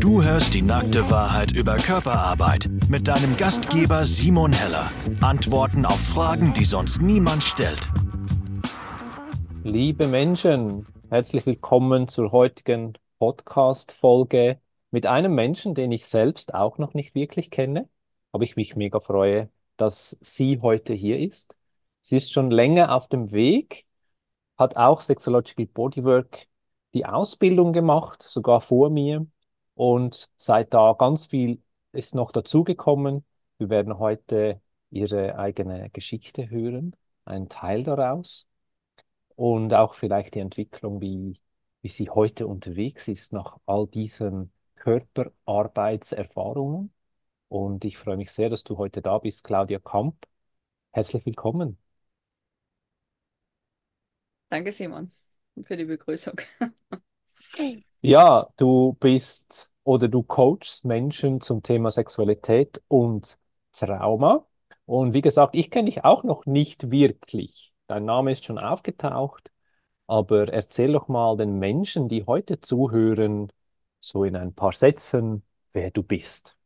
Du hörst die nackte Wahrheit über Körperarbeit mit deinem Gastgeber Simon Heller. Antworten auf Fragen, die sonst niemand stellt. Liebe Menschen, herzlich willkommen zur heutigen Podcast-Folge mit einem Menschen, den ich selbst auch noch nicht wirklich kenne, aber ich mich mega freue, dass sie heute hier ist. Sie ist schon länger auf dem Weg, hat auch Sexological Bodywork die Ausbildung gemacht, sogar vor mir und seit da ganz viel ist noch dazugekommen. Wir werden heute ihre eigene Geschichte hören, einen Teil daraus und auch vielleicht die Entwicklung, wie, wie sie heute unterwegs ist nach all diesen Körperarbeitserfahrungen. Und ich freue mich sehr, dass du heute da bist, Claudia Kamp. Herzlich willkommen. Danke, Simon, für die Begrüßung. Ja, du bist oder du coachst Menschen zum Thema Sexualität und Trauma. Und wie gesagt, ich kenne dich auch noch nicht wirklich. Dein Name ist schon aufgetaucht, aber erzähl doch mal den Menschen, die heute zuhören, so in ein paar Sätzen, wer du bist.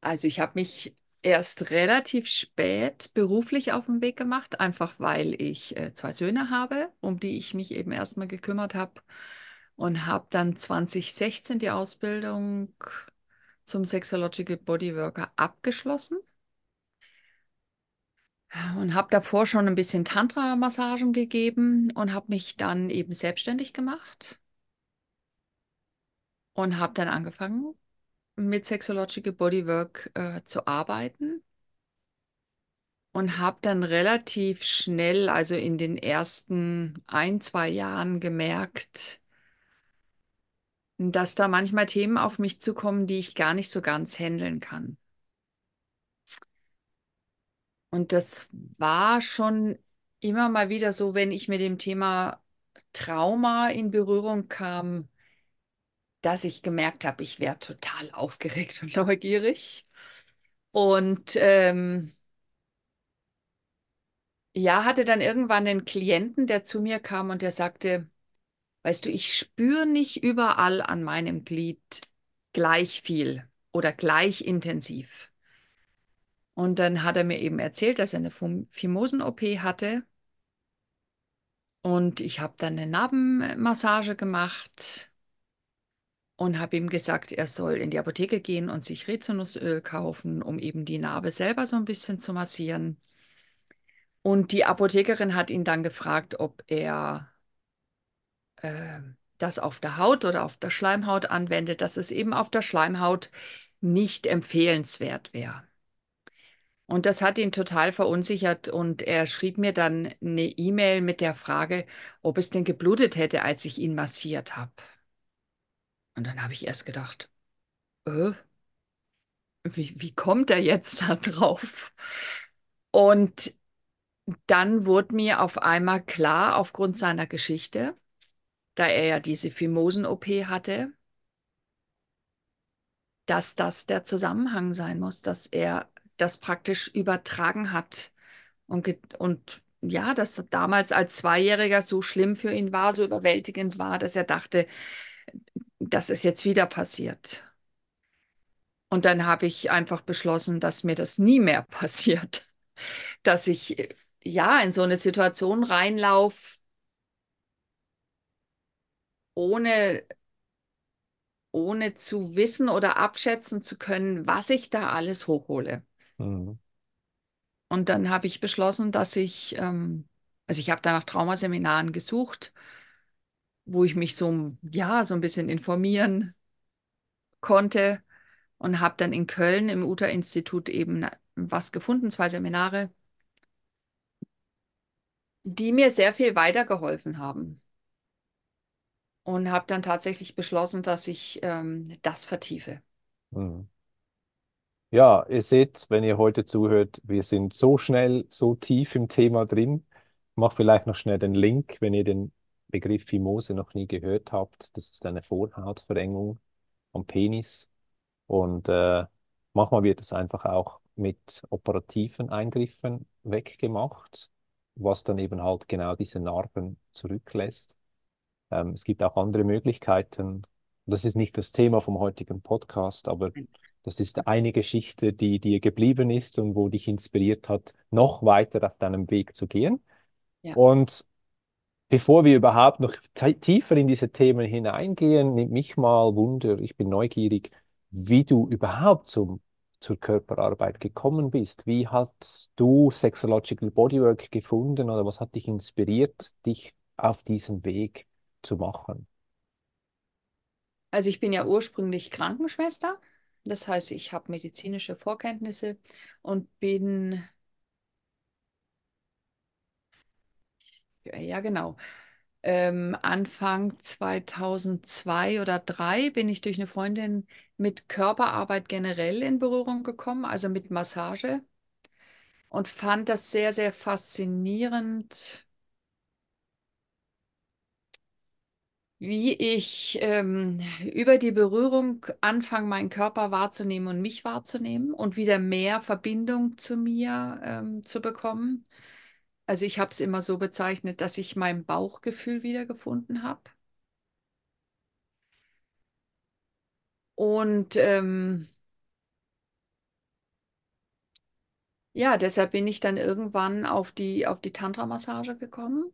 Also ich habe mich erst relativ spät beruflich auf den Weg gemacht, einfach weil ich äh, zwei Söhne habe, um die ich mich eben erstmal gekümmert habe und habe dann 2016 die Ausbildung zum Sexological Bodyworker abgeschlossen. Und habe davor schon ein bisschen Tantra-Massagen gegeben und habe mich dann eben selbstständig gemacht. Und habe dann angefangen mit Sexological Bodywork äh, zu arbeiten. Und habe dann relativ schnell, also in den ersten ein, zwei Jahren gemerkt, dass da manchmal Themen auf mich zukommen, die ich gar nicht so ganz handeln kann. Und das war schon immer mal wieder so, wenn ich mit dem Thema Trauma in Berührung kam, dass ich gemerkt habe, ich wäre total aufgeregt und neugierig. Und ähm, ja, hatte dann irgendwann einen Klienten, der zu mir kam und der sagte, Weißt du, ich spüre nicht überall an meinem Glied gleich viel oder gleich intensiv. Und dann hat er mir eben erzählt, dass er eine Phimosen-OP hatte. Und ich habe dann eine Narbenmassage gemacht und habe ihm gesagt, er soll in die Apotheke gehen und sich Rizinusöl kaufen, um eben die Narbe selber so ein bisschen zu massieren. Und die Apothekerin hat ihn dann gefragt, ob er äh, das auf der Haut oder auf der Schleimhaut anwendet, dass es eben auf der Schleimhaut nicht empfehlenswert wäre. Und das hat ihn total verunsichert und er schrieb mir dann eine E-Mail mit der Frage, ob es denn geblutet hätte, als ich ihn massiert habe. Und dann habe ich erst gedacht, äh, wie, wie kommt er jetzt da drauf? Und dann wurde mir auf einmal klar, aufgrund seiner Geschichte, da er ja diese Phimosen-OP hatte, dass das der Zusammenhang sein muss, dass er das praktisch übertragen hat und, und ja, dass damals als Zweijähriger so schlimm für ihn war, so überwältigend war, dass er dachte, dass es jetzt wieder passiert. Und dann habe ich einfach beschlossen, dass mir das nie mehr passiert, dass ich ja in so eine Situation reinlaufe, ohne, ohne zu wissen oder abschätzen zu können, was ich da alles hochhole. Mhm. Und dann habe ich beschlossen, dass ich, ähm, also ich habe da nach Traumaseminaren gesucht, wo ich mich so, ja, so ein bisschen informieren konnte und habe dann in Köln im UTA-Institut eben was gefunden, zwei Seminare, die mir sehr viel weitergeholfen haben und habe dann tatsächlich beschlossen, dass ich ähm, das vertiefe. Mhm. Ja, ihr seht, wenn ihr heute zuhört, wir sind so schnell, so tief im Thema drin. Ich mache vielleicht noch schnell den Link, wenn ihr den Begriff Fimose noch nie gehört habt. Das ist eine Vorhautverengung am Penis. Und äh, manchmal wird es einfach auch mit operativen Eingriffen weggemacht, was dann eben halt genau diese Narben zurücklässt. Ähm, es gibt auch andere Möglichkeiten, Das ist nicht das Thema vom heutigen Podcast, aber das ist eine Geschichte, die dir geblieben ist und wo dich inspiriert hat, noch weiter auf deinem Weg zu gehen. Ja. Und bevor wir überhaupt noch tiefer in diese Themen hineingehen, nimmt mich mal Wunder, ich bin neugierig, wie du überhaupt zum, zur Körperarbeit gekommen bist. Wie hast du Sexological Bodywork gefunden oder was hat dich inspiriert, dich auf diesen Weg zu machen? Also ich bin ja ursprünglich Krankenschwester. Das heißt, ich habe medizinische Vorkenntnisse und bin, ja genau, ähm, Anfang 2002 oder 2003 bin ich durch eine Freundin mit Körperarbeit generell in Berührung gekommen, also mit Massage und fand das sehr, sehr faszinierend, wie ich ähm, über die Berührung anfange, meinen Körper wahrzunehmen und mich wahrzunehmen und wieder mehr Verbindung zu mir ähm, zu bekommen. Also ich habe es immer so bezeichnet, dass ich mein Bauchgefühl wiedergefunden habe. Und ähm, ja, deshalb bin ich dann irgendwann auf die, auf die Tantra-Massage gekommen.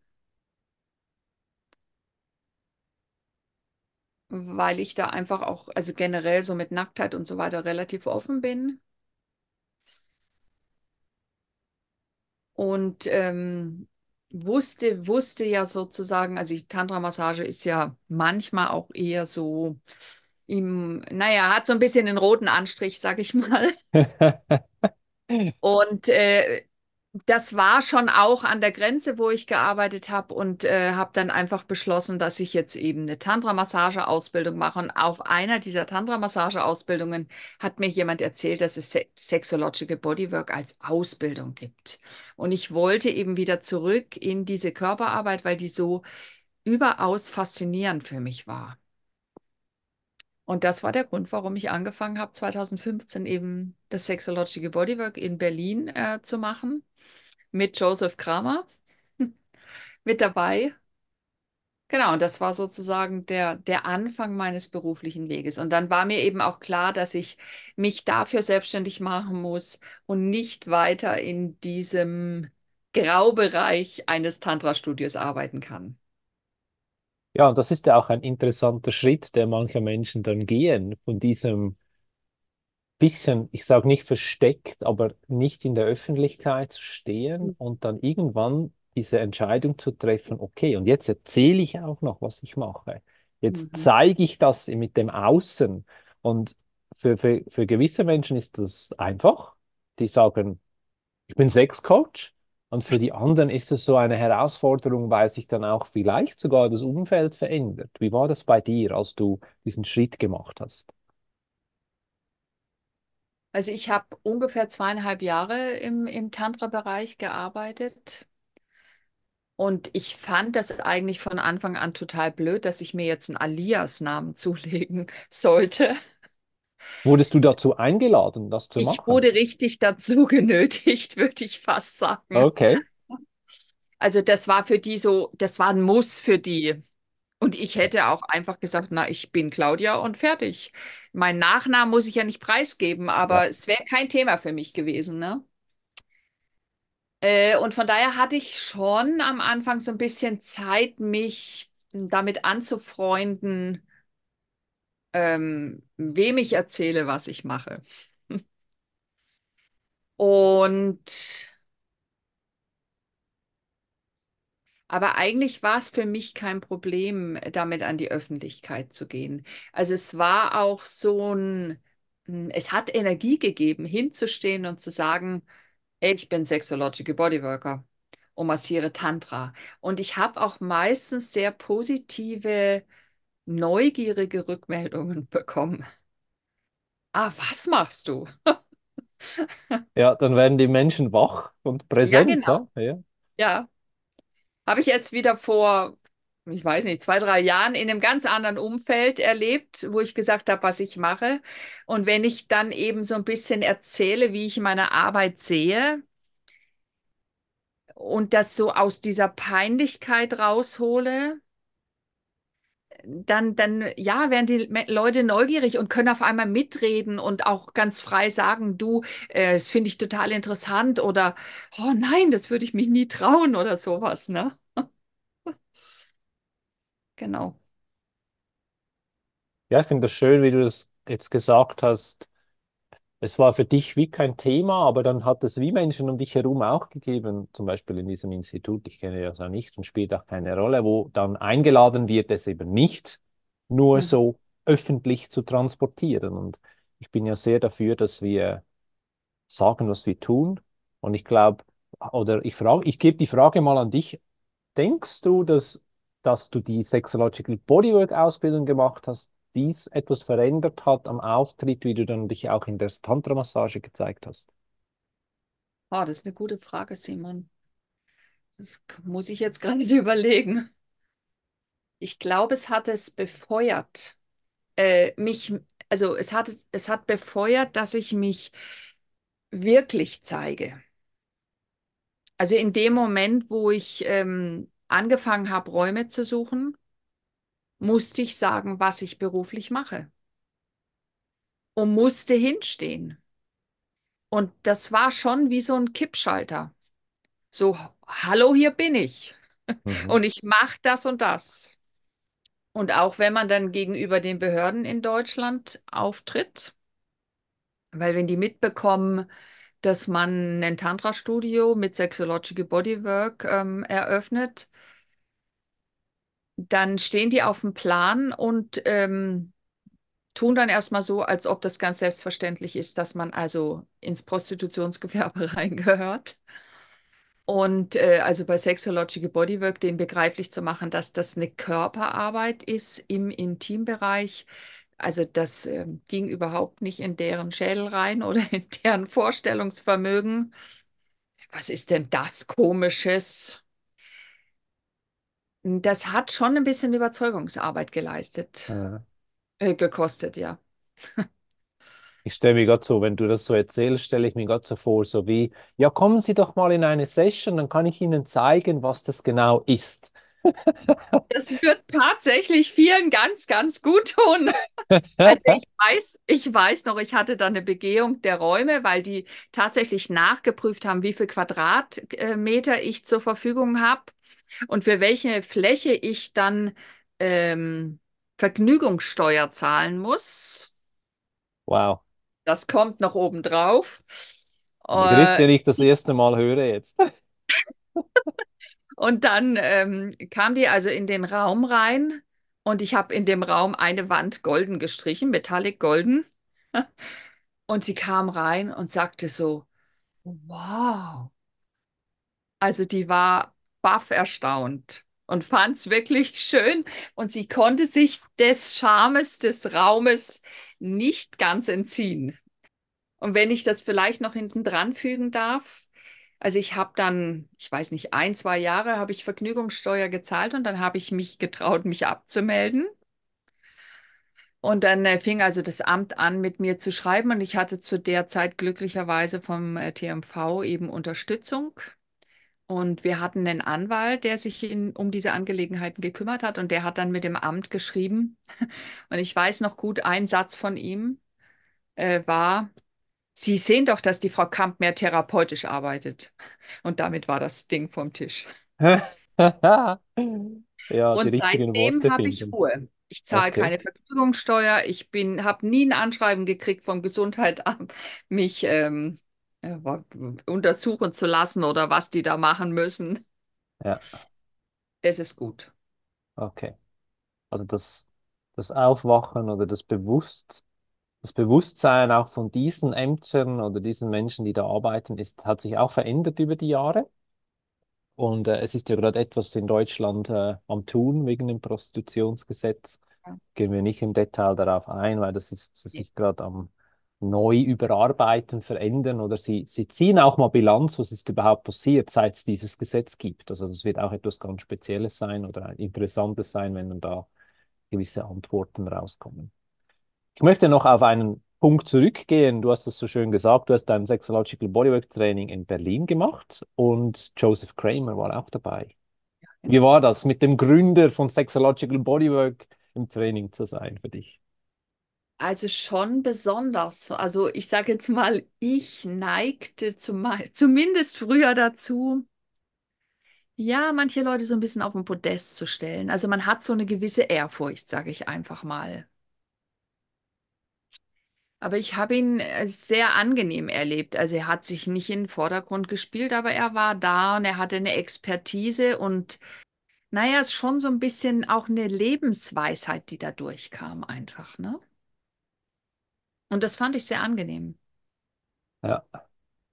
Weil ich da einfach auch, also generell so mit Nacktheit und so weiter relativ offen bin. Und ähm, wusste, wusste ja sozusagen, also die Tantra-Massage ist ja manchmal auch eher so im, naja, hat so ein bisschen den roten Anstrich, sag ich mal. Und äh, das war schon auch an der Grenze, wo ich gearbeitet habe und äh, habe dann einfach beschlossen, dass ich jetzt eben eine Tantra-Massage-Ausbildung mache. Und auf einer dieser Tantra-Massage-Ausbildungen hat mir jemand erzählt, dass es Se Sexological Bodywork als Ausbildung gibt. Und ich wollte eben wieder zurück in diese Körperarbeit, weil die so überaus faszinierend für mich war. Und das war der Grund, warum ich angefangen habe, 2015 eben das Sexological Bodywork in Berlin äh, zu machen mit Joseph Kramer mit dabei. Genau, und das war sozusagen der, der Anfang meines beruflichen Weges. Und dann war mir eben auch klar, dass ich mich dafür selbstständig machen muss und nicht weiter in diesem Graubereich eines Tantra-Studios arbeiten kann. Ja, und das ist ja auch ein interessanter Schritt, der manche Menschen dann gehen, von diesem bisschen, ich sage nicht versteckt, aber nicht in der Öffentlichkeit zu stehen Mhm. und dann irgendwann diese Entscheidung zu treffen, okay, und jetzt erzähle ich auch noch, was ich mache. Jetzt Mhm. zeige ich das mit dem Außen. Und für, für, für gewisse Menschen ist das einfach. Die sagen, ich bin Sexcoach. Und für die anderen ist es so eine Herausforderung, weil sich dann auch vielleicht sogar das Umfeld verändert. Wie war das bei dir, als du diesen Schritt gemacht hast? Also ich habe ungefähr zweieinhalb Jahre im, im Tantra-Bereich gearbeitet. Und ich fand das eigentlich von Anfang an total blöd, dass ich mir jetzt einen Alias-Namen zulegen sollte. Wurdest du dazu eingeladen, das zu Ich machen? wurde richtig dazu genötigt, würde ich fast sagen. Okay. Also das war für die so, das war ein Muss für die. Und ich hätte auch einfach gesagt, na, ich bin Claudia und fertig. Mein Nachnamen muss ich ja nicht preisgeben, aber Ja. es wäre kein Thema für mich gewesen, ne? Äh, und von daher hatte ich schon am Anfang so ein bisschen Zeit, mich damit anzufreunden, ähm, wem ich erzähle, was ich mache. Und aber eigentlich war es für mich kein Problem, damit an die Öffentlichkeit zu gehen. Also es war auch so ein, es hat Energie gegeben, hinzustehen und zu sagen, ich bin Sexological Bodyworker und massiere Tantra. Und ich habe auch meistens sehr positive, neugierige Rückmeldungen bekommen. Ah, was machst du? Ja, dann werden die Menschen wach und Ja, präsent, genau. ja? Ja. Ja. Habe ich erst wieder vor, ich weiß nicht, zwei, drei Jahren in einem ganz anderen Umfeld erlebt, wo ich gesagt habe, was ich mache. Und wenn ich dann eben so ein bisschen erzähle, wie ich meine Arbeit sehe und das so aus dieser Peinlichkeit raushole, dann, dann, ja, werden die Leute neugierig und können auf einmal mitreden und auch ganz frei sagen, du, äh, das finde ich total interessant oder, oh nein, das würde ich mich nie trauen oder sowas, ne? Genau. Ja, ich finde das schön, wie du das jetzt gesagt hast. Es war für dich wie kein Thema, aber dann hat es wie Menschen um dich herum auch gegeben, zum Beispiel in diesem Institut, ich kenne das auch nicht und spielt auch keine Rolle, wo dann eingeladen wird, es eben nicht nur Mhm. so öffentlich zu transportieren. Und ich bin ja sehr dafür, dass wir sagen, was wir tun. Und ich glaube, oder ich frage, ich gebe die Frage mal an dich. Denkst du, dass, dass du die Sexological Bodywork Ausbildung gemacht hast, dies etwas verändert hat am Auftritt, wie du dann dich auch in der Tantra-Massage gezeigt hast? Oh, das ist eine gute Frage, Simon. Das muss ich jetzt gerade überlegen. Ich glaube, es hat es befeuert. Äh, mich, also es hat, es hat befeuert, dass ich mich wirklich zeige. Also in dem Moment, wo ich ähm, angefangen habe, Räume zu suchen, musste ich sagen, was ich beruflich mache und musste hinstehen. Und das war schon wie so ein Kippschalter. So, hallo, hier bin ich. Mhm. Und ich mache das und das. Und auch wenn man dann gegenüber den Behörden in Deutschland auftritt, weil wenn die mitbekommen, dass man ein Tantra-Studio mit Sexological Bodywork ähm, eröffnet, dann stehen die auf dem Plan und ähm, tun dann erstmal so, als ob das ganz selbstverständlich ist, dass man also ins Prostitutionsgewerbe reingehört. Und äh, also bei Sexological Bodywork den begreiflich zu machen, dass das eine Körperarbeit ist im Intimbereich. Also das ähm, ging überhaupt nicht in deren Schädel rein oder in deren Vorstellungsvermögen. Was ist denn das Komisches? Das hat schon ein bisschen Überzeugungsarbeit geleistet, Ja. äh, gekostet, ja. Ich stelle mir gerade so, wenn du das so erzählst, stelle ich mir gerade so vor, so wie, ja, kommen Sie doch mal in eine Session, dann kann ich Ihnen zeigen, was das genau ist. Das wird tatsächlich vielen ganz, ganz gut tun. Also ich weiß, ich weiß noch, ich hatte da eine Begehung der Räume, weil die tatsächlich nachgeprüft haben, wie viel Quadratmeter ich zur Verfügung habe und für welche Fläche ich dann ähm, Vergnügungssteuer zahlen muss. Wow. Das kommt noch oben drauf. Ein Begriff, Äh, den ich das erste Mal höre jetzt. Und dann ähm, kam die also in den Raum rein und ich habe in dem Raum eine Wand golden gestrichen, metallic golden. Und sie kam rein und sagte so, wow. Also die war baff erstaunt und fand es wirklich schön und sie konnte sich des Charmes des Raumes nicht ganz entziehen. Und wenn ich das vielleicht noch hinten dran fügen darf, also ich habe dann, ich weiß nicht, ein, zwei Jahre habe ich Vergnügungssteuer gezahlt und dann habe ich mich getraut, mich abzumelden. Und dann äh, fing also das Amt an, mit mir zu schreiben und ich hatte zu der Zeit glücklicherweise vom äh, TMV eben Unterstützung. Und wir hatten einen Anwalt, der sich in, um diese Angelegenheiten gekümmert hat und der hat dann mit dem Amt geschrieben. Und ich weiß noch gut, ein Satz von ihm äh, war, Sie sehen doch, dass die Frau Kamp mehr therapeutisch arbeitet. Und damit war das Ding vom Tisch. Ja, Und seitdem habe ich. Ruhe. Ich zahle Okay. keine Vergnügungssteuer. Ich bin, habe nie ein Anschreiben gekriegt vom Gesundheitsamt, mich ähm, äh, untersuchen zu lassen oder was die da machen müssen. Ja, Es ist gut. okay. Also das, das Aufwachen oder das Bewusst, das Bewusstsein auch von diesen Ämtern oder diesen Menschen, die da arbeiten, ist, hat sich auch verändert über die Jahre. Und äh, es ist ja gerade etwas in Deutschland äh, am Tun wegen dem Prostitutionsgesetz. Ja. Gehen wir nicht im Detail darauf ein, weil das ist das Nee. sich gerade am neu überarbeiten, verändern oder sie, sie ziehen auch mal Bilanz, was ist überhaupt passiert, seit es dieses Gesetz gibt. Also das wird auch etwas ganz Spezielles sein oder Interessantes sein, wenn dann da gewisse Antworten rauskommen. Ich möchte noch auf einen Punkt zurückgehen. Du hast das so schön gesagt, du hast dein Sexological Bodywork Training in Berlin gemacht und Joseph Kramer war auch dabei. Wie war das mit dem Gründer von Sexological Bodywork im Training zu sein für dich? Also schon besonders. Also ich sage jetzt mal, ich neigte zum, zumindest früher dazu, ja, manche Leute so ein bisschen auf den Podest zu stellen. Also man hat so eine gewisse Ehrfurcht, sage ich einfach mal. Aber ich habe ihn äh, sehr angenehm erlebt. Also er hat sich nicht in den Vordergrund gespielt, aber er war da und er hatte eine Expertise und naja, es ist schon so ein bisschen auch eine Lebensweisheit, die da durchkam einfach, ne? Und das fand ich sehr angenehm. Ja.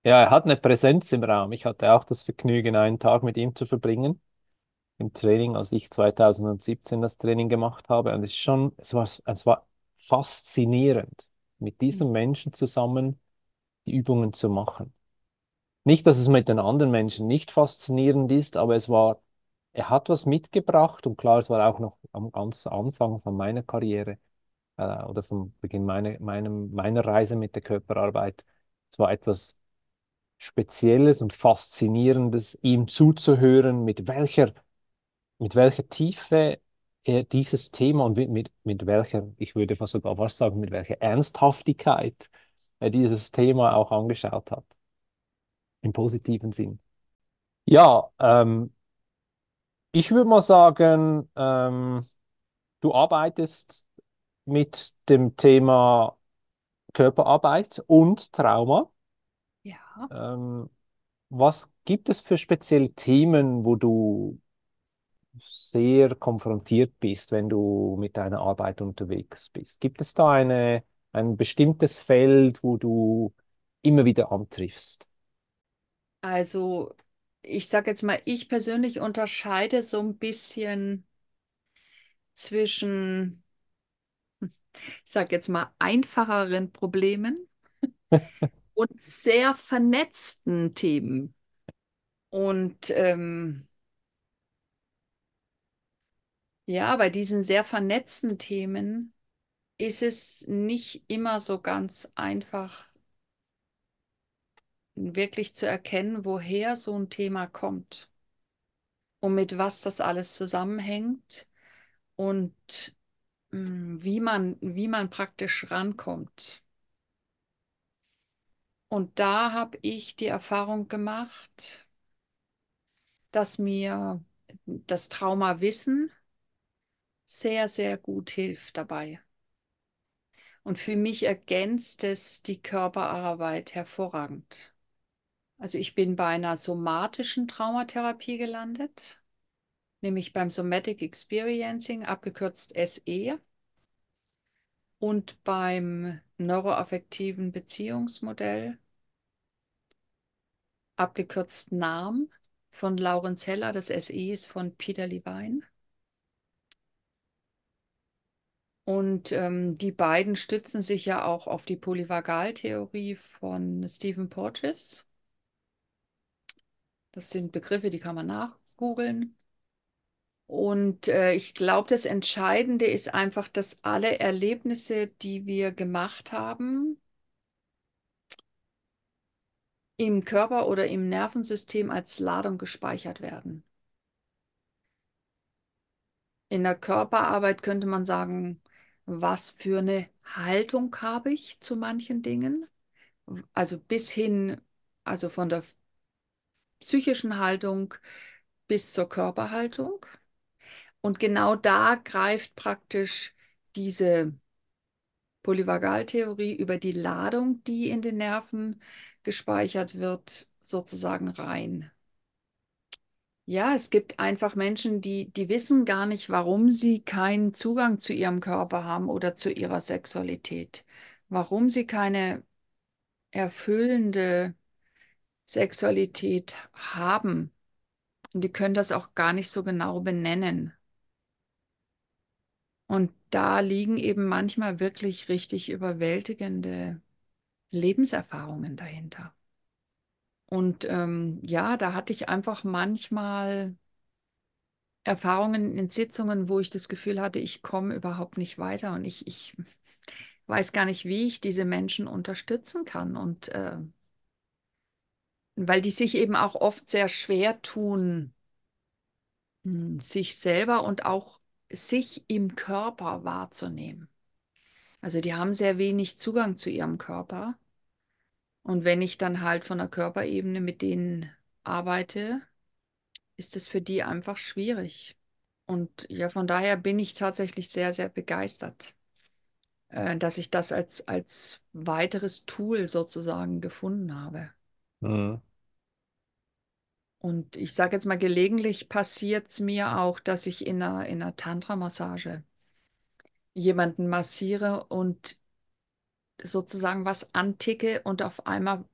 Ja, er hat eine Präsenz im Raum. Ich hatte auch das Vergnügen, einen Tag mit ihm zu verbringen im Training, als ich 2017 das Training gemacht habe. Und es ist schon, es war, es war faszinierend, mit diesem Menschen zusammen die Übungen zu machen. Nicht, dass es mit den anderen Menschen nicht faszinierend ist, aber es war, er hat was mitgebracht und klar, es war auch noch am ganz Anfang von meiner Karriere äh, oder vom Beginn meiner, meinem, meiner Reise mit der Körperarbeit. Es war etwas Spezielles und Faszinierendes, ihm zuzuhören, mit welcher, mit welcher Tiefe er dieses Thema und mit, mit welcher, ich würde fast sogar was sagen, mit welcher Ernsthaftigkeit er dieses Thema auch angeschaut hat. Im positiven Sinn. Ja, ähm, ich würde mal sagen, ähm, du arbeitest mit dem Thema Körperarbeit und Trauma. Ja. Ähm, was gibt es für spezielle Themen, wo du sehr konfrontiert bist, wenn du mit deiner Arbeit unterwegs bist? Gibt es da eine, ein bestimmtes Feld, wo du immer wieder antriffst? Also, ich sage jetzt mal, ich persönlich unterscheide so ein bisschen zwischen, ich sage jetzt mal, einfacheren Problemen und sehr vernetzten Themen. Und ähm, ja, bei diesen sehr vernetzten Themen ist es nicht immer so ganz einfach, wirklich zu erkennen, woher so ein Thema kommt und mit was das alles zusammenhängt und mh, mm, wie man, wie man praktisch rankommt. Und da habe ich die Erfahrung gemacht, dass mir das Traumawissen sehr, sehr gut hilft dabei. Und für mich ergänzt es die Körperarbeit hervorragend. Also ich bin bei einer somatischen Traumatherapie gelandet, nämlich beim Somatic Experiencing, abgekürzt SE, und beim neuroaffektiven Beziehungsmodell, abgekürzt NAM, von Laurens Heller. Das SE ist von Peter Levine. Und ähm, die beiden stützen sich ja auch auf die Polyvagaltheorie von Stephen Porges. Das sind Begriffe, die kann man nachgoogeln. Und äh, ich glaube, das Entscheidende ist einfach, dass alle Erlebnisse, die wir gemacht haben, im Körper oder im Nervensystem als Ladung gespeichert werden. In der Körperarbeit könnte man sagen, was für eine Haltung habe ich zu manchen Dingen? Also bis hin, also von der psychischen Haltung bis zur Körperhaltung. Und genau da greift praktisch diese Polyvagaltheorie über die Ladung, die in den Nerven gespeichert wird, sozusagen rein. Ja, es gibt einfach Menschen, die, die wissen gar nicht, warum sie keinen Zugang zu ihrem Körper haben oder zu ihrer Sexualität, warum sie keine erfüllende Sexualität haben. Und die können das auch gar nicht so genau benennen. Und da liegen eben manchmal wirklich richtig überwältigende Lebenserfahrungen dahinter. Und ähm, ja, da hatte ich einfach manchmal Erfahrungen in Sitzungen, wo ich das Gefühl hatte, ich komme überhaupt nicht weiter und ich, ich weiß gar nicht, wie ich diese Menschen unterstützen kann. Und äh, weil die sich eben auch oft sehr schwer tun, hm, sich selber und auch sich im Körper wahrzunehmen. Also die haben sehr wenig Zugang zu ihrem Körper. Und wenn ich dann halt von der Körperebene mit denen arbeite, ist es für die einfach schwierig. Und ja, von daher bin ich tatsächlich sehr, sehr begeistert, äh, dass ich das als, als weiteres Tool sozusagen gefunden habe. Mhm. Und ich sage jetzt mal, gelegentlich passiert es mir auch, dass ich in einer, in einer Tantra-Massage jemanden massiere und sozusagen was anticke und auf einmal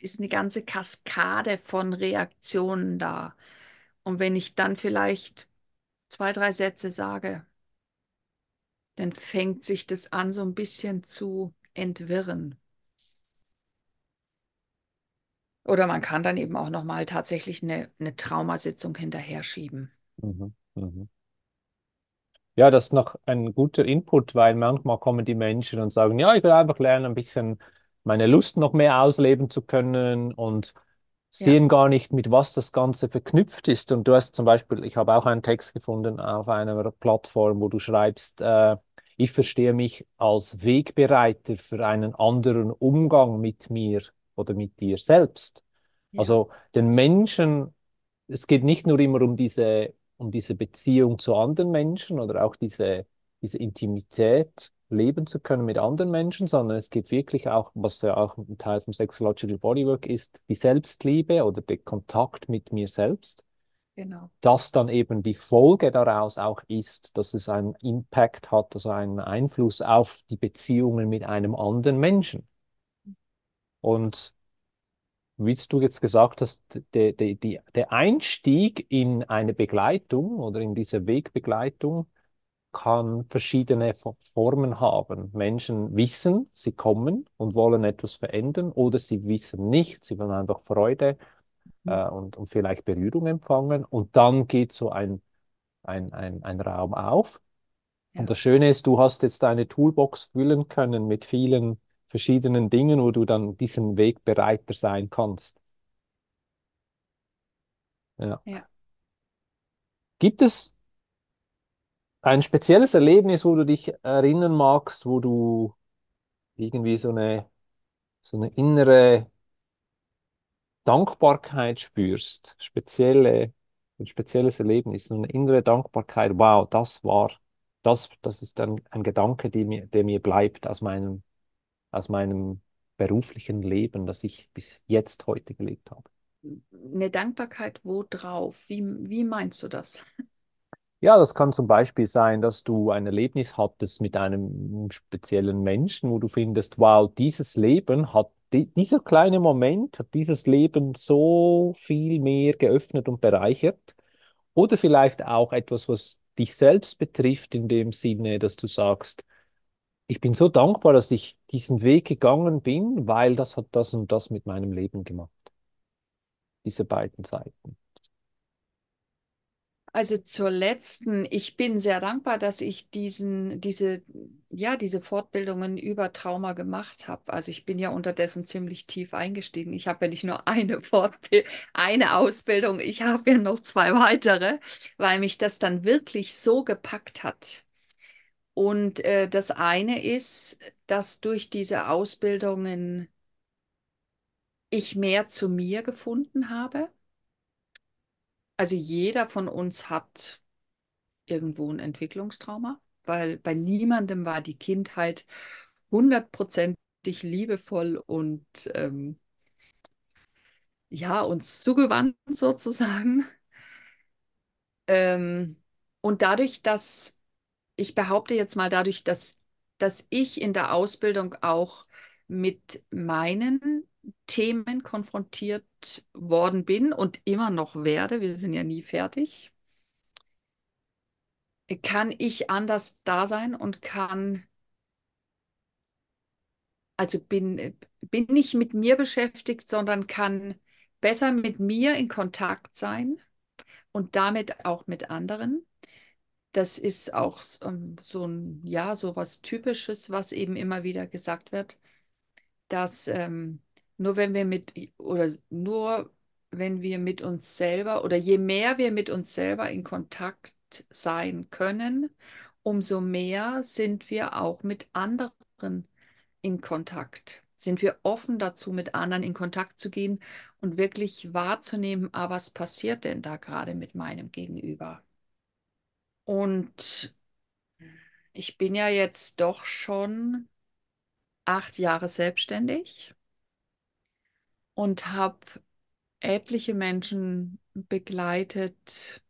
ist eine ganze Kaskade von Reaktionen da. Und wenn ich dann vielleicht zwei, drei Sätze sage, dann fängt sich das an, so ein bisschen zu entwirren. Oder man kann dann eben auch nochmal tatsächlich eine, eine Traumasitzung hinterher schieben. Mhm. Mhm. Ja, das ist noch ein guter Input, weil manchmal kommen die Menschen und sagen, ja, ich will einfach lernen, ein bisschen meine Lust noch mehr ausleben zu können und Ja, sehen gar nicht, mit was das Ganze verknüpft ist. Und du hast zum Beispiel, ich habe auch einen Text gefunden auf einer Plattform, wo du schreibst, äh, ich verstehe mich als Wegbereiter für einen anderen Umgang mit mir oder mit dir selbst. ja, Also den Menschen, es geht nicht nur immer um diese, um diese Beziehung zu anderen Menschen oder auch diese, diese Intimität leben zu können mit anderen Menschen, sondern es geht wirklich auch, was ja auch ein Teil vom Sexological Bodywork ist, die Selbstliebe oder der Kontakt mit mir selbst, genau. dass dann eben die Folge daraus auch ist, dass es einen Impact hat, also einen Einfluss auf die Beziehungen mit einem anderen Menschen. Und wie du jetzt gesagt hast, der, der, der Einstieg in eine Begleitung oder in diese Wegbegleitung kann verschiedene Fo- Formen haben. Menschen wissen, sie kommen und wollen etwas verändern oder sie wissen nicht, sie wollen einfach Freude äh, und, und vielleicht Berührung empfangen und dann geht so ein, ein, ein, ein Raum auf. Und Ja, das Schöne ist, du hast jetzt deine Toolbox füllen können mit vielen verschiedenen Dingen, wo du dann diesen Wegbereiter sein kannst. Ja. ja. Gibt es ein spezielles Erlebnis, wo du dich erinnern magst, wo du irgendwie so eine, so eine innere Dankbarkeit spürst? Spezielle, ein spezielles Erlebnis, so eine innere Dankbarkeit. Wow, das war, das, das ist ein, ein Gedanke, der mir, der mir bleibt aus meinem, aus meinem beruflichen Leben, das ich bis jetzt heute gelebt habe. Eine Dankbarkeit wo drauf? Wie, wie meinst du das? Ja, das kann zum Beispiel sein, dass du ein Erlebnis hattest mit einem speziellen Menschen, wo du findest, wow, dieses Leben hat, di dieser kleine Moment hat dieses Leben so viel mehr geöffnet und bereichert. Oder vielleicht auch etwas, was dich selbst betrifft, in dem Sinne, dass du sagst, ich bin so dankbar, dass ich diesen Weg gegangen bin, weil das hat das und das mit meinem Leben gemacht. Diese beiden Seiten. Also zur letzten, ich bin sehr dankbar, dass ich diesen, diese, ja, diese Fortbildungen über Trauma gemacht habe. Also ich bin ja unterdessen ziemlich tief eingestiegen. Ich habe ja nicht nur eine Fortbildung, eine Ausbildung, ich habe ja noch zwei weitere, weil mich das dann wirklich so gepackt hat. Und äh, das eine ist, dass durch diese Ausbildungen ich mehr zu mir gefunden habe. Also jeder von uns hat irgendwo ein Entwicklungstrauma, weil bei niemandem war die Kindheit hundertprozentig liebevoll und ähm, ja, uns zugewandt sozusagen. Ähm, und dadurch, dass ich behaupte jetzt mal dadurch, dass, dass ich in der Ausbildung auch mit meinen Themen konfrontiert worden bin und immer noch werde, wir sind ja nie fertig, kann ich anders da sein und kann, also bin, bin nicht mit mir beschäftigt, sondern kann besser mit mir in Kontakt sein und damit auch mit anderen. Das ist auch ähm, so ein, ja, so was Typisches, was eben immer wieder gesagt wird, dass ähm, nur wenn wir mit, oder nur wenn wir mit uns selber, oder je mehr wir mit uns selber in Kontakt Kontakt sein können, umso mehr sind wir auch mit anderen in Kontakt. Sind wir offen dazu, mit anderen in Kontakt zu gehen und wirklich wahrzunehmen, ah, was passiert denn da gerade mit meinem Gegenüber? Und ich bin ja jetzt doch schon acht Jahre selbstständig und habe etliche Menschen begleitet,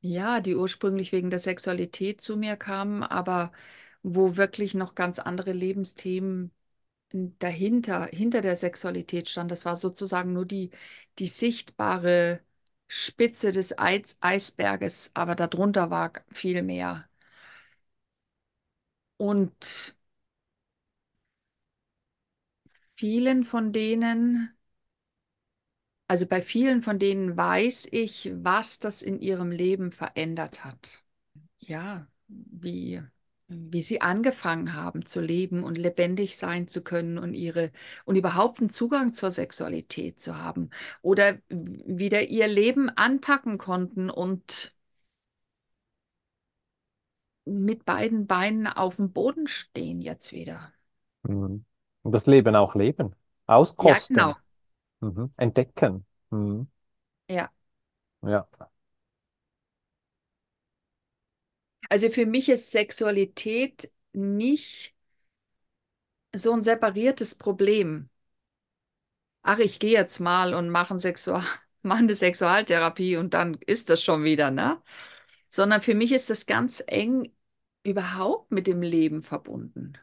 ja, die ursprünglich wegen der Sexualität zu mir kamen, aber wo wirklich noch ganz andere Lebensthemen dahinter, hinter der Sexualität stand. Das war sozusagen nur die, die sichtbare Spitze des Eis Eisberges, aber darunter war viel mehr. Und vielen von denen, also bei vielen von denen weiß ich, was das in ihrem Leben verändert hat. Ja, wie, wie sie angefangen haben zu leben und lebendig sein zu können und ihre und überhaupt einen Zugang zur Sexualität zu haben oder wieder ihr Leben anpacken konnten und mit beiden Beinen auf dem Boden stehen jetzt wieder. Mhm. Und das Leben auch leben, Ja, auskosten, genau. mhm. Entdecken. Mhm. Ja. Ja. Also für mich ist Sexualität nicht so ein separiertes Problem. Ach, ich gehe jetzt mal und mache Sexual mache eine Sexualtherapie und dann ist das schon wieder, ne? Sondern für mich ist das ganz eng überhaupt mit dem Leben verbunden.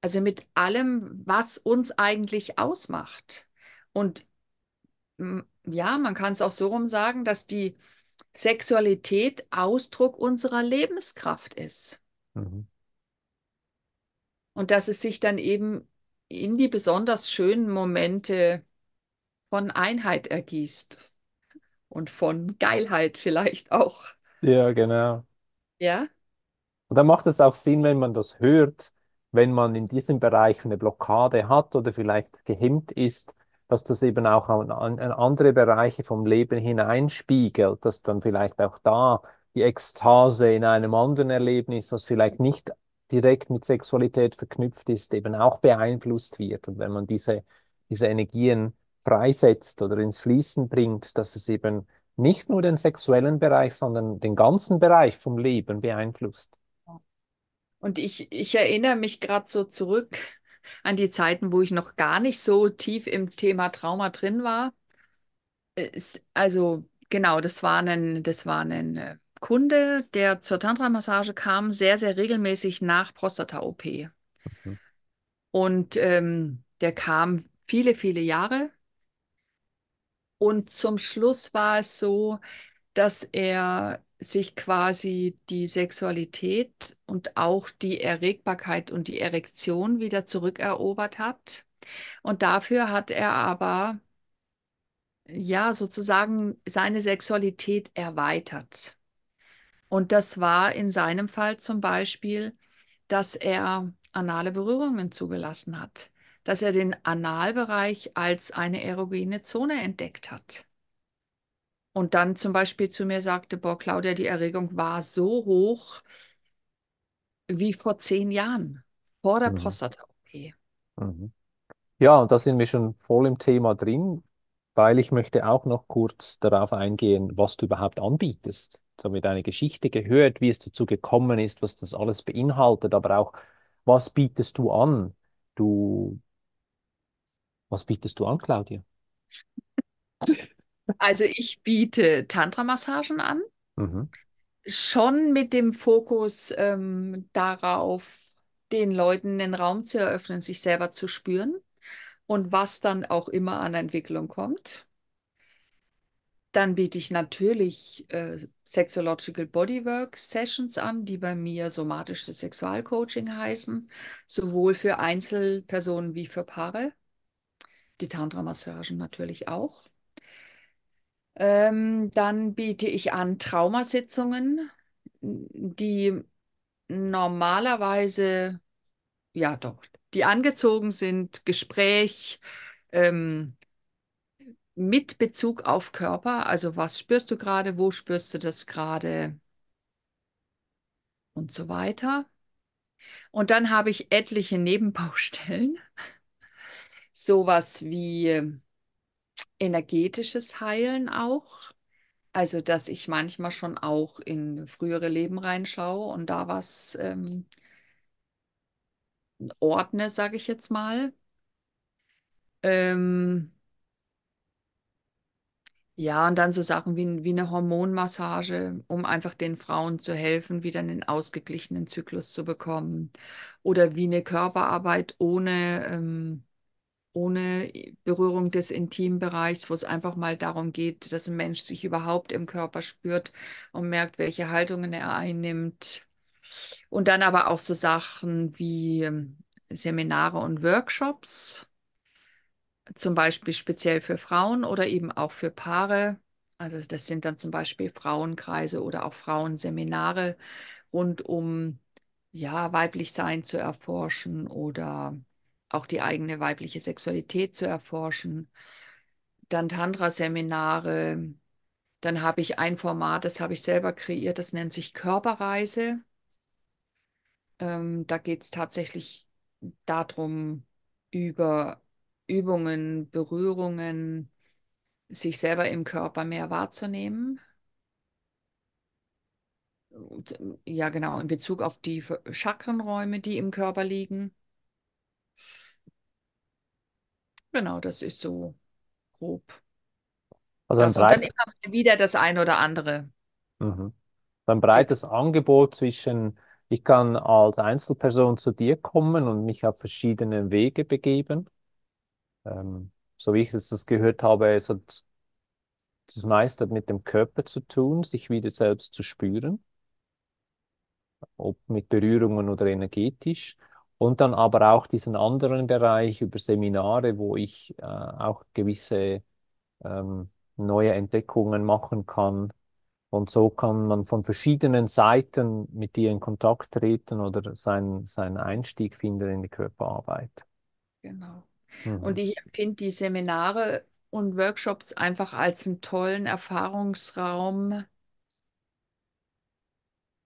Also mit allem, was uns eigentlich ausmacht. Und ja, man kann es auch so rum sagen, dass die Sexualität Ausdruck unserer Lebenskraft ist. Mhm. Und dass es sich dann eben in die besonders schönen Momente von Einheit ergießt und von Geilheit vielleicht auch. Ja, genau. Ja, Und dann macht es auch Sinn, wenn man das hört, wenn man in diesem Bereich eine Blockade hat oder vielleicht gehemmt ist, dass das eben auch an, an an andere Bereiche vom Leben hineinspiegelt, dass dann vielleicht auch da die Ekstase in einem anderen Erlebnis, was vielleicht nicht direkt mit Sexualität verknüpft ist, eben auch beeinflusst wird. Und wenn man diese, diese Energien freisetzt oder ins Fließen bringt, dass es eben nicht nur den sexuellen Bereich, sondern den ganzen Bereich vom Leben beeinflusst. und ich, ich erinnere mich gerade so zurück an die Zeiten, wo ich noch gar nicht so tief im Thema Trauma drin war. Es, also genau, das war ein, das war ein äh, Kunde, der zur Tantra-Massage kam, sehr, sehr regelmäßig nach Prostata-OP. Mhm. Und ähm, der kam viele, viele Jahre. Und zum Schluss war es so, dass er sich quasi die Sexualität und auch die Erregbarkeit und die Erektion wieder zurückerobert hat. Und dafür hat er aber ja sozusagen seine Sexualität erweitert. Und das war in seinem Fall zum Beispiel, dass er anale Berührungen zugelassen hat, dass er den Analbereich als eine erogene Zone entdeckt hat. Und dann zum Beispiel zu mir sagte, boah, Claudia, die Erregung war so hoch wie vor zehn Jahren, vor der Mhm. Prostata-OP. Mhm. Ja, und da sind wir schon voll im Thema drin, weil ich möchte auch noch kurz darauf eingehen, was du überhaupt anbietest. So mit deine Geschichte gehört, wie es dazu gekommen ist, was das alles beinhaltet, aber auch, was bietest du an? Du, was bietest du an, Claudia? Also ich biete Tantra-Massagen an, Mhm. schon mit dem Fokus ähm, darauf, den Leuten den Raum zu eröffnen, sich selber zu spüren und was dann auch immer an Entwicklung kommt. Dann biete ich natürlich äh, Sexological Bodywork Sessions an, die bei mir somatisches Sexualcoaching heißen, sowohl für Einzelpersonen wie für Paare. Die Tantra-Massagen natürlich auch. Ähm, dann biete ich an Traumasitzungen, die normalerweise, ja doch, die angezogen sind, Gespräch, ähm, mit Bezug auf Körper. Also was spürst du gerade, wo spürst du das gerade? und so weiter. Und dann habe ich etliche Nebenbaustellen, sowas wie energetisches Heilen auch. Also, dass ich manchmal schon auch in frühere Leben reinschaue und da was ähm, ordne, sage ich jetzt mal. Ähm, ja, und dann so Sachen wie, wie eine Hormonmassage, um einfach den Frauen zu helfen, wieder einen ausgeglichenen Zyklus zu bekommen. Oder wie eine Körperarbeit ohne, ähm, ohne Berührung des Intimbereichs, wo es einfach mal darum geht, dass ein Mensch sich überhaupt im Körper spürt und merkt, welche Haltungen er einnimmt. Und dann aber auch so Sachen wie ähm, Seminare und Workshops zum Beispiel speziell für Frauen oder eben auch für Paare. Also das sind dann zum Beispiel Frauenkreise oder auch Frauenseminare rund um ja, weiblich Sein zu erforschen oder auch die eigene weibliche Sexualität zu erforschen. Dann Tantra-Seminare. Dann habe ich ein Format, das habe ich selber kreiert, das nennt sich Körperreise. Ähm, da geht es tatsächlich darum, über Übungen, Berührungen, sich selber im Körper mehr wahrzunehmen. Ja, genau, in Bezug auf die Chakrenräume, die im Körper liegen. Genau, das ist so grob. Also ein das, und dann breites, immer wieder das ein oder andere. mhm. ein breites Angebot zwischen, ich kann als Einzelperson zu dir kommen und mich auf verschiedene Wege begeben. Ähm, so wie ich das gehört habe, es hat das meiste mit dem Körper zu tun, sich wieder selbst zu spüren, ob mit Berührungen oder energetisch. Und dann aber auch diesen anderen Bereich über Seminare, wo ich äh, auch gewisse ähm, neue Entdeckungen machen kann. Und so kann man von verschiedenen Seiten mit dir in Kontakt treten oder seinen, seinen Einstieg finden in die Körperarbeit. Genau. Mhm. Und ich empfinde die Seminare und Workshops einfach als einen tollen Erfahrungsraum,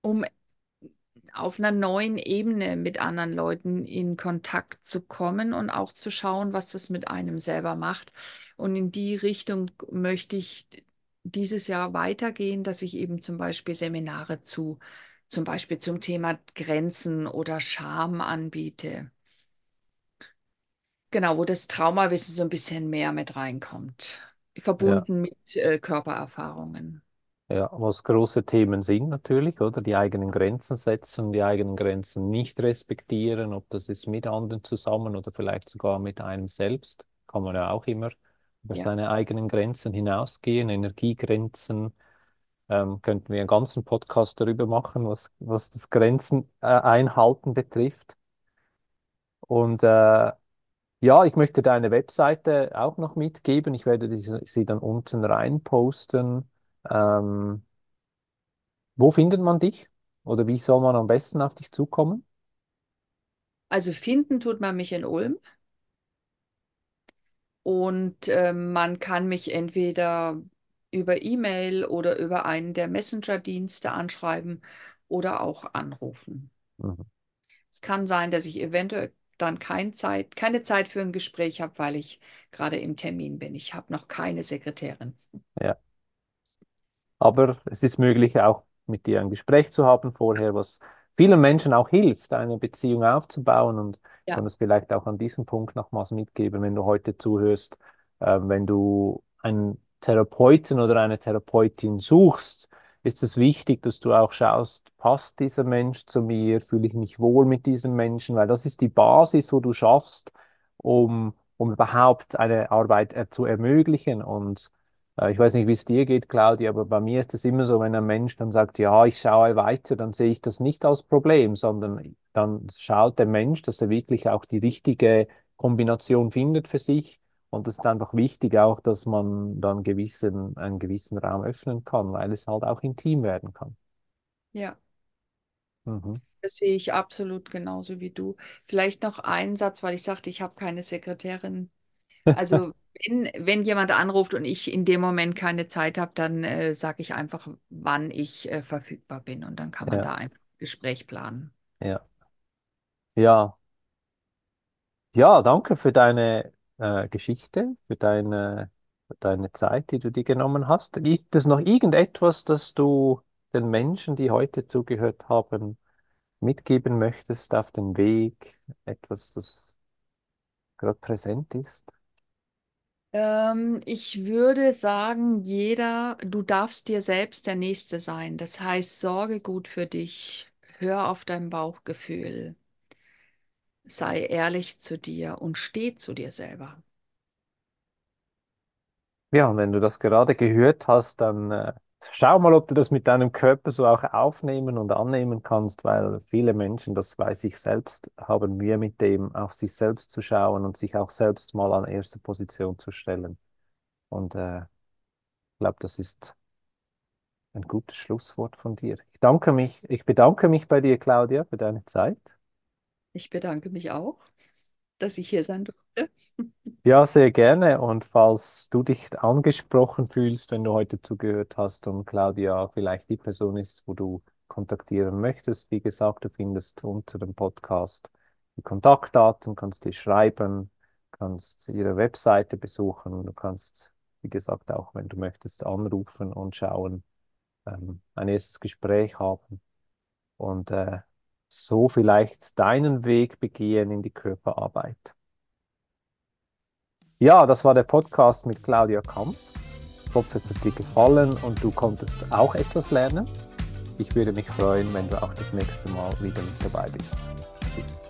um auf einer neuen Ebene mit anderen Leuten in Kontakt zu kommen und auch zu schauen, was das mit einem selber macht. Und in die Richtung möchte ich dieses Jahr weitergehen, dass ich eben zum Beispiel Seminare zu, zum Beispiel zum Thema Grenzen oder Scham anbiete. Genau, wo das Traumawissen so ein bisschen mehr mit reinkommt, Ja. verbunden mit äh, Körpererfahrungen. Ja, was große Themen sind natürlich, oder? Die eigenen Grenzen setzen, die eigenen Grenzen nicht respektieren, ob das ist mit anderen zusammen oder vielleicht sogar mit einem selbst, kann man ja auch immer über Ja, seine eigenen Grenzen hinausgehen, Energiegrenzen. Ähm, könnten wir einen ganzen Podcast darüber machen, was, was das Grenzen äh, einhalten betrifft. Und äh, ja, ich möchte deine Webseite auch noch mitgeben. Ich werde diese, sie dann unten rein posten. Ähm, wo findet man dich? Oder wie soll man am besten auf dich zukommen? also finden tut man mich in Ulm und äh, man kann mich entweder über E-Mail oder über einen der Messenger-Dienste anschreiben oder auch anrufen. Mhm. Es kann sein, dass ich eventuell dann kein Zeit, keine Zeit für ein Gespräch habe, weil ich gerade im Termin bin. Ich habe noch keine Sekretärin. Ja. Aber es ist möglich, auch mit dir ein Gespräch zu haben vorher, was vielen Menschen auch hilft, eine Beziehung aufzubauen. Und ich Ja, kann es vielleicht auch an diesem Punkt nochmals mitgeben, wenn du heute zuhörst, äh, wenn du einen Therapeuten oder eine Therapeutin suchst, ist es wichtig, dass du auch schaust, passt dieser Mensch zu mir, fühle ich mich wohl mit diesem Menschen, weil das ist die Basis, wo du schaffst, um, um überhaupt eine Arbeit äh, zu ermöglichen. Und Ich weiß nicht, wie es dir geht, Claudia, aber bei mir ist es immer so, wenn ein Mensch dann sagt, ja, ich schaue weiter, dann sehe ich das nicht als Problem, sondern dann schaut der Mensch, dass er wirklich auch die richtige Kombination findet für sich. Und es ist einfach wichtig auch, dass man dann gewissen, einen gewissen Raum öffnen kann, weil es halt auch intim werden kann. ja. Mhm. Das sehe ich absolut genauso wie du. Vielleicht noch einen Satz, weil ich sagte, ich habe keine Sekretärin. Also wenn, wenn jemand anruft und ich in dem Moment keine Zeit habe, dann äh, sage ich einfach, wann ich äh, verfügbar bin und dann kann man Ja. da einfach Gespräch planen. Ja. Ja. Ja, danke für deine äh, Geschichte, für deine, für deine Zeit, die du dir genommen hast. Gibt es noch irgendetwas, das du den Menschen, die heute zugehört haben, mitgeben möchtest auf den Weg? Etwas, das gerade präsent ist? Ähm, ich würde sagen, jeder, du darfst dir selbst der Nächste sein. Das heißt, sorge gut für dich, hör auf dein Bauchgefühl, sei ehrlich zu dir und steh zu dir selber. Ja, und wenn du das gerade gehört hast, dann äh, schau mal, ob du das mit deinem Körper so auch aufnehmen und annehmen kannst, weil viele Menschen, das weiß ich selbst, haben Mühe mit dem, auf sich selbst zu schauen und sich auch selbst mal an erste Position zu stellen. Und äh, ich glaube, das ist ein gutes Schlusswort von dir. Ich danke mich, ich bedanke mich bei dir, Claudia, für deine Zeit. Ich bedanke mich auch, dass ich hier sein durfte. Ja, sehr gerne. Und falls du dich angesprochen fühlst, wenn du heute zugehört hast und Claudia vielleicht die Person ist, wo du kontaktieren möchtest, wie gesagt, du findest unter dem Podcast die Kontaktdaten, kannst dir schreiben, kannst ihre Webseite besuchen, du kannst, wie gesagt, auch wenn du möchtest, anrufen und schauen, ähm, ein erstes Gespräch haben und äh, so vielleicht deinen Weg begehen in die Körperarbeit. Ja, das war der Podcast mit Claudia Kamp. Ich hoffe, es hat dir gefallen und du konntest auch etwas lernen. Ich würde mich freuen, wenn du auch das nächste Mal wieder mit dabei bist. Bis.